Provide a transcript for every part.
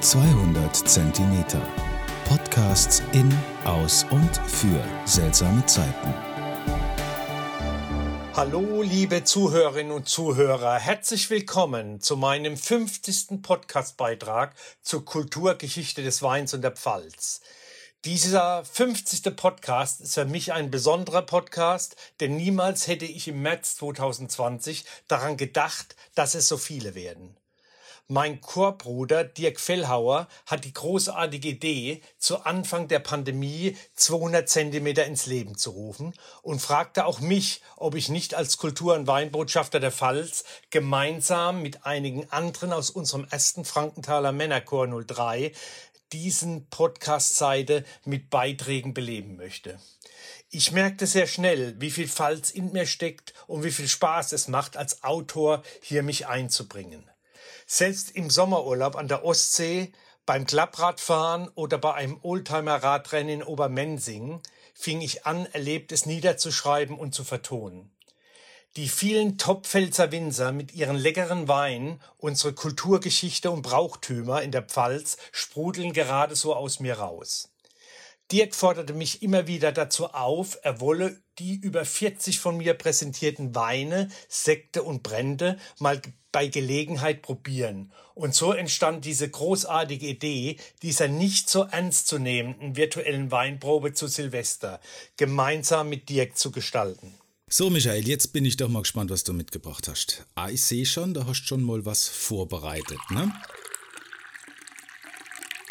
200 Zentimeter. Podcasts in, aus und für seltsame Zeiten. Hallo, liebe Zuhörerinnen und Zuhörer. Herzlich willkommen zu meinem 50. Podcastbeitrag zur Kulturgeschichte des Weins und der Pfalz. Dieser 50. Podcast ist für mich ein besonderer Podcast, denn niemals hätte ich im März 2020 daran gedacht, dass es so viele werden. Mein Chorbruder Dirk Fellhauer hat die großartige Idee, zu Anfang der Pandemie 200 Zentimeter ins Leben zu rufen und fragte auch mich, ob ich nicht als Kultur- und Weinbotschafter der Pfalz gemeinsam mit einigen anderen aus unserem ersten Frankenthaler Männerchor 03 diesen Podcast-Seite mit Beiträgen beleben möchte. Ich merkte sehr schnell, wie viel Falz in mir steckt und wie viel Spaß es macht, als Autor hier mich einzubringen. Selbst im Sommerurlaub an der Ostsee, beim Klappradfahren oder bei einem Oldtimer-Radrennen in Obermensing fing ich an, Erlebtes niederzuschreiben und zu vertonen. Die vielen Topfpfälzer Winzer mit ihren leckeren Weinen, unsere Kulturgeschichte und Brauchtümer in der Pfalz sprudeln gerade so aus mir raus. Dirk forderte mich immer wieder dazu auf, er wolle die über 40 von mir präsentierten Weine, Sekte und Brände mal bei Gelegenheit probieren. Und so entstand diese großartige Idee dieser nicht so ernstzunehmenden virtuellen Weinprobe zu Silvester, gemeinsam mit Dirk zu gestalten. So, Michael, jetzt bin ich doch mal gespannt, was du mitgebracht hast. Ah, ich sehe schon, da hast du schon mal was vorbereitet, ne?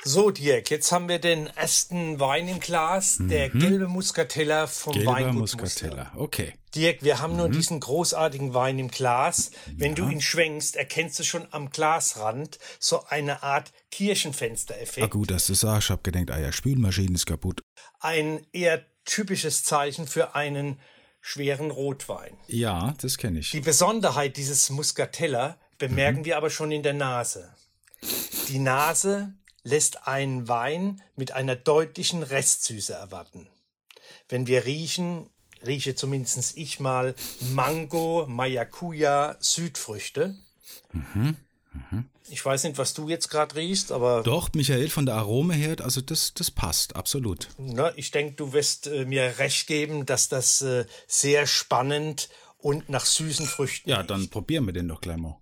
So, Dirk, jetzt haben wir den ersten Wein im Glas, mhm. der gelbe Muscatella vom Gelber Weingut Muscatella, okay. Dirk, wir haben mhm. nur diesen großartigen Wein im Glas. Wenn ja. du ihn schwenkst, erkennst du schon am Glasrand so eine Art Kirchenfenstereffekt. Ah gut, dass du sagst, ich hab gedacht, ah ja, Spülmaschine ist kaputt. Ein eher typisches Zeichen für einen schweren Rotwein. Ja, das kenne ich. Die Besonderheit dieses Muscatella bemerken mhm. wir aber schon in der Nase. Die Nase lässt einen Wein mit einer deutlichen Restsüße erwarten. Wenn wir riechen, rieche zumindest ich mal Mango, Maracuja, Südfrüchte. Mhm. Mhm. Ich weiß nicht, was du jetzt gerade riechst, aber. Doch, Michael, von der Arome her, also das, das passt, absolut. Na, ich denke, du wirst äh, mir recht geben, dass das äh, sehr spannend und nach süßen Früchten. Ja, dann probieren wir den doch gleich mal.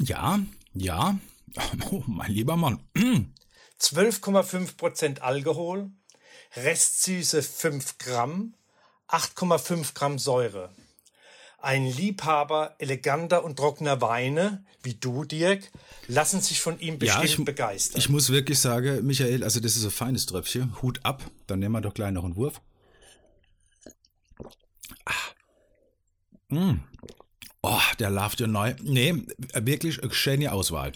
Ja, ja. Oh, mein lieber Mann. 12,5% Alkohol, Restsüße 5 Gramm, 8,5 Gramm Säure ein Liebhaber eleganter und trockener Weine, wie du, Dirk, lassen sich von ihm bestimmt ja, ich, begeistern. Ich muss wirklich sagen, Michael, also das ist ein feines Tröpfchen. Hut ab, dann nehmen wir doch gleich noch einen Wurf. Ah. Mm. Oh, der läuft ja neu. Nee, wirklich eine schöne Auswahl.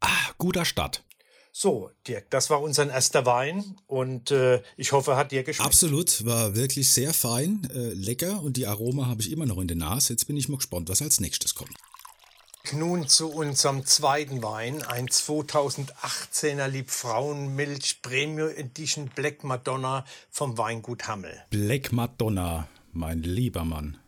Ah, guter Start. So, Dirk, das war unser erster Wein und äh, ich hoffe, hat dir geschmeckt. Absolut, war wirklich sehr fein, äh, lecker und die Aroma habe ich immer noch in der Nase. Jetzt bin ich mal gespannt, was als nächstes kommt. Nun zu unserem zweiten Wein, ein 2018er Liebfrauenmilch Premium Edition Black Madonna vom Weingut Hammel. Black Madonna, mein lieber Mann.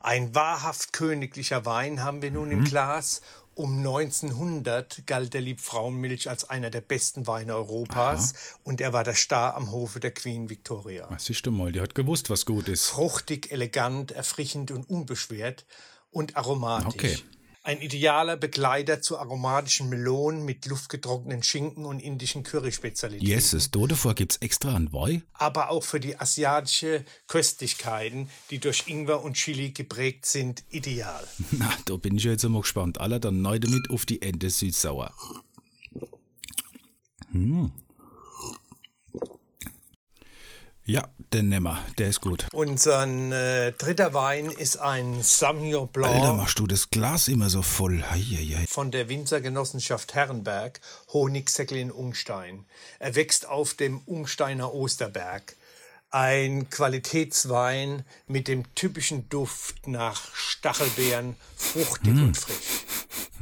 Ein wahrhaft königlicher Wein haben wir nun mhm. im Glas um 1900 galt der Liebfrauenmilch als einer der besten Weine Europas Aha. und er war der Star am Hofe der Queen Victoria. Was siehst du mal, die hat gewusst, was gut ist. Fruchtig, elegant, erfrischend und unbeschwert und aromatisch. Okay. Ein idealer Begleiter zu aromatischen Melonen mit luftgetrockneten Schinken und indischen Curry-Spezialitäten. Yes, davor gibt's extra ein Woi. Aber auch für die asiatische Köstlichkeiten, die durch Ingwer und Chili geprägt sind, ideal. Na, da bin ich jetzt immer gespannt. Aller dann neu damit auf die Ente süßsauer. Hm. Ja, den nehmen wir. Der ist gut. Unser äh, dritter Wein ist ein Sauvignon Blanc. Alter, machst du das Glas immer so voll. Heieiei. Von der Winzergenossenschaft Herrenberg, Honigsäckel in Ungstein. Er wächst auf dem Ungsteiner Osterberg. Ein Qualitätswein mit dem typischen Duft nach Stachelbeeren, fruchtig mm. und frisch.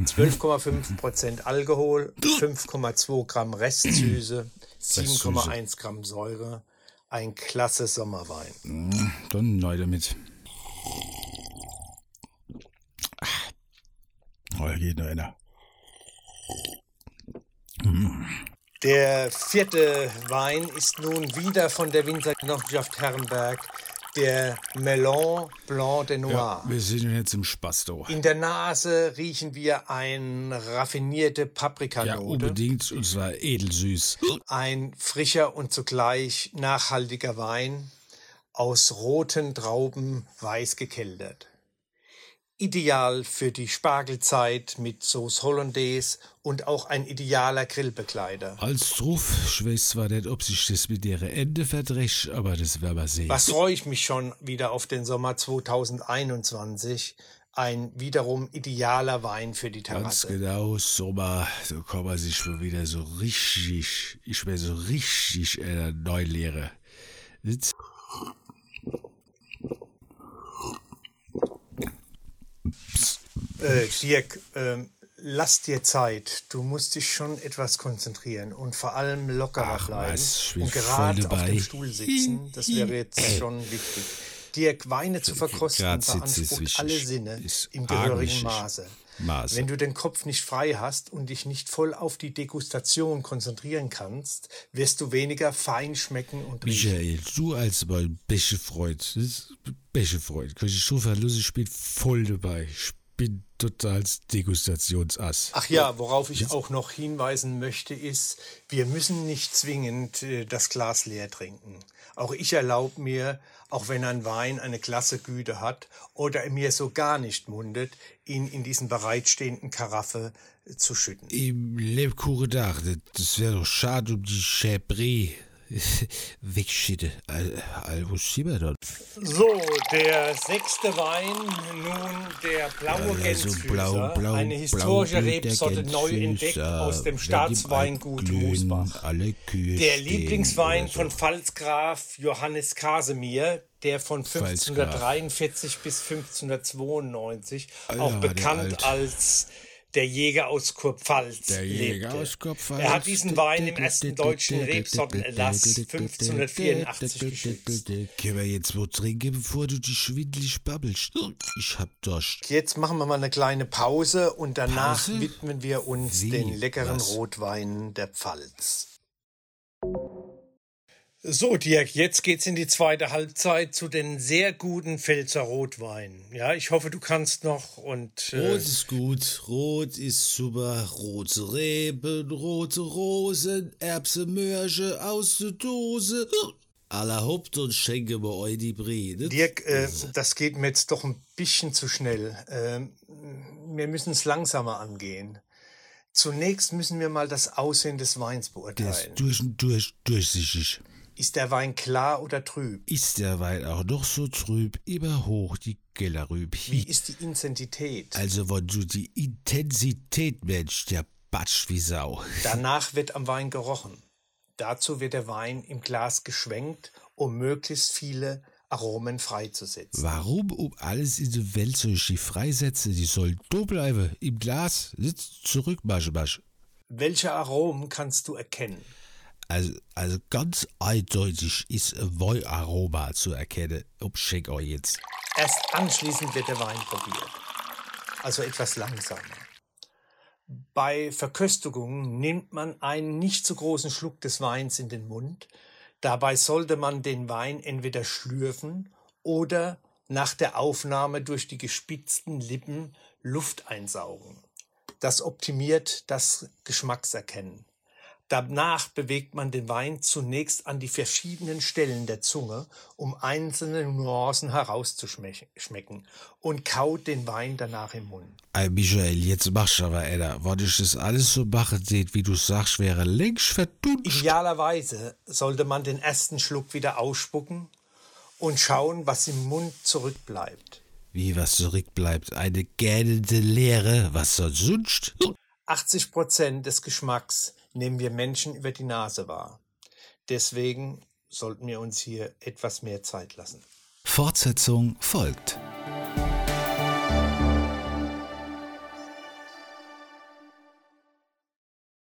12,5% Alkohol, 5,2 Gramm Restsüße, 7,1 Gramm Säure. Ein klasse Sommerwein. Mm, dann neu damit. geht noch einer. Der vierte Wein ist nun wieder von der Winzergenossenschaft Herrenberg, der Melon Blanc de Noir. Ja, wir sind jetzt im Spasto. In der Nase riechen wir eine raffinierte Ja, Paprikanote, unbedingt, und zwar edelsüß. ein frischer und zugleich nachhaltiger Wein aus roten Trauben weiß gekeltert. Ideal für die Spargelzeit mit Sauce Hollandaise und auch ein idealer Grillbegleiter. Als Truff, ich weiß zwar nicht, ob sich das mit ihrer Ende verdrecht, aber das werden wir sehen. Was freue ich mich schon wieder auf den Sommer 2021. Ein wiederum idealer Wein für die Ganz Terrasse. genau, Sommer, da kann man sich schon wieder so richtig, ich bin so richtig in der Neulehre. Jetzt- Äh, Dirk, ähm, lass dir Zeit. Du musst dich schon etwas konzentrieren und vor allem lockerer Ach, bleiben. was, und gerade auf dem Stuhl sitzen, das wäre jetzt schon wichtig. Dirk, Weine zu verkosten beansprucht alle Sinne im gehörigen. Maße. Maße. Wenn du den Kopf nicht frei hast und dich nicht voll auf die Degustation konzentrieren kannst, wirst du weniger fein schmecken und riechen. Michael, du als mein beste Freund, das ist beste Freund, kann ich so verlassen, ich bin voll dabei. Bin total Degustationsass. Ach ja, worauf ich auch noch hinweisen möchte, ist, wir müssen nicht zwingend äh, das Glas leer trinken. Auch ich erlaube mir, auch wenn ein Wein eine klasse Güte hat oder er mir so gar nicht mundet, ihn in diesen bereitstehenden Karaffe äh, zu schütten. Im Lebkuchen da, das- das wäre doch schade um die Chabris wegschütte. Al? So, der sechste Wein, nun der blaue Also Gänsefüßer, blau, blau, eine historische Rebsorte neu entdeckt aus dem Staatsweingut Kühe Der Lieblingswein von Pfalzgraf Johannes Casimir, der von 1543 bis 1592 Ah auch ja, bekannt als der Jäger aus Kurpfalz Der Jäger lebte. aus Kurpfalz. Er hat diesen Wein im ersten deutschen Rebsortenerlass 1584 geschützt. Können wir jetzt wo trinken, bevor du dich schwindelig babbelst? Ich hab Durst. Jetzt machen wir mal eine kleine Pause und danach Pause? widmen wir uns Wie? den leckeren Was? Rotweinen der Pfalz. So, Dirk, jetzt geht's in die zweite Halbzeit zu den sehr guten Pfälzer Rotweinen. Ja, ich hoffe, du kannst noch und äh, Rot ist gut, rot ist super, rote Reben, rote Rosen, Erbse, Mörsche aus der Dose. Aller Haupt und schenke mir euch die Brede. Dirk, äh, das geht mir jetzt doch ein bisschen zu schnell. Ähm, wir müssen es langsamer angehen. Zunächst müssen wir mal das Aussehen des Weins Der beurteilen. ist durch und durch durchsichtig. Ist der Wein klar oder trüb? Ist der Wein auch noch so trüb, immer hoch die Gellerrüb. Wie ist die Intensität? Also, wenn du die Intensität, Mensch, der batsch wie Sau. Danach wird am Wein gerochen. Dazu wird der Wein im Glas geschwenkt, um möglichst viele Aromen freizusetzen. Warum um alles in der Welt soll ich die freisetzen? Die sollen da bleiben, im Glas. Sitz zurück, Masche, Masche. Welche Aromen kannst du erkennen? Also, also ganz eindeutig ist ein Weinaroma zu erkennen. Ob schenk euch jetzt. Erst anschließend wird der Wein probiert. Also etwas langsamer. Bei Verköstigungen nimmt man einen nicht zu großen Schluck des Weins in den Mund. Dabei sollte man den Wein entweder schlürfen oder nach der Aufnahme durch die gespitzten Lippen Luft einsaugen. Das optimiert das Geschmackserkennen. Danach bewegt man den Wein zunächst an die verschiedenen Stellen der Zunge, um einzelne Nuancen herauszuschmecken und kaut den Wein danach im Mund. Ey, Michael, jetzt machst du aber, Edda. Wenn ich das alles so mache, seht, wie du sagst, wäre längst verdunst. Idealerweise sollte man den ersten Schluck wieder ausspucken und schauen, was im Mund zurückbleibt. Wie was zurückbleibt. Eine gähnende Leere. Was sonst? 80 Prozent des Geschmacks nehmen wir Menschen über die Nase wahr. Deswegen sollten wir uns hier etwas mehr Zeit lassen. Fortsetzung folgt.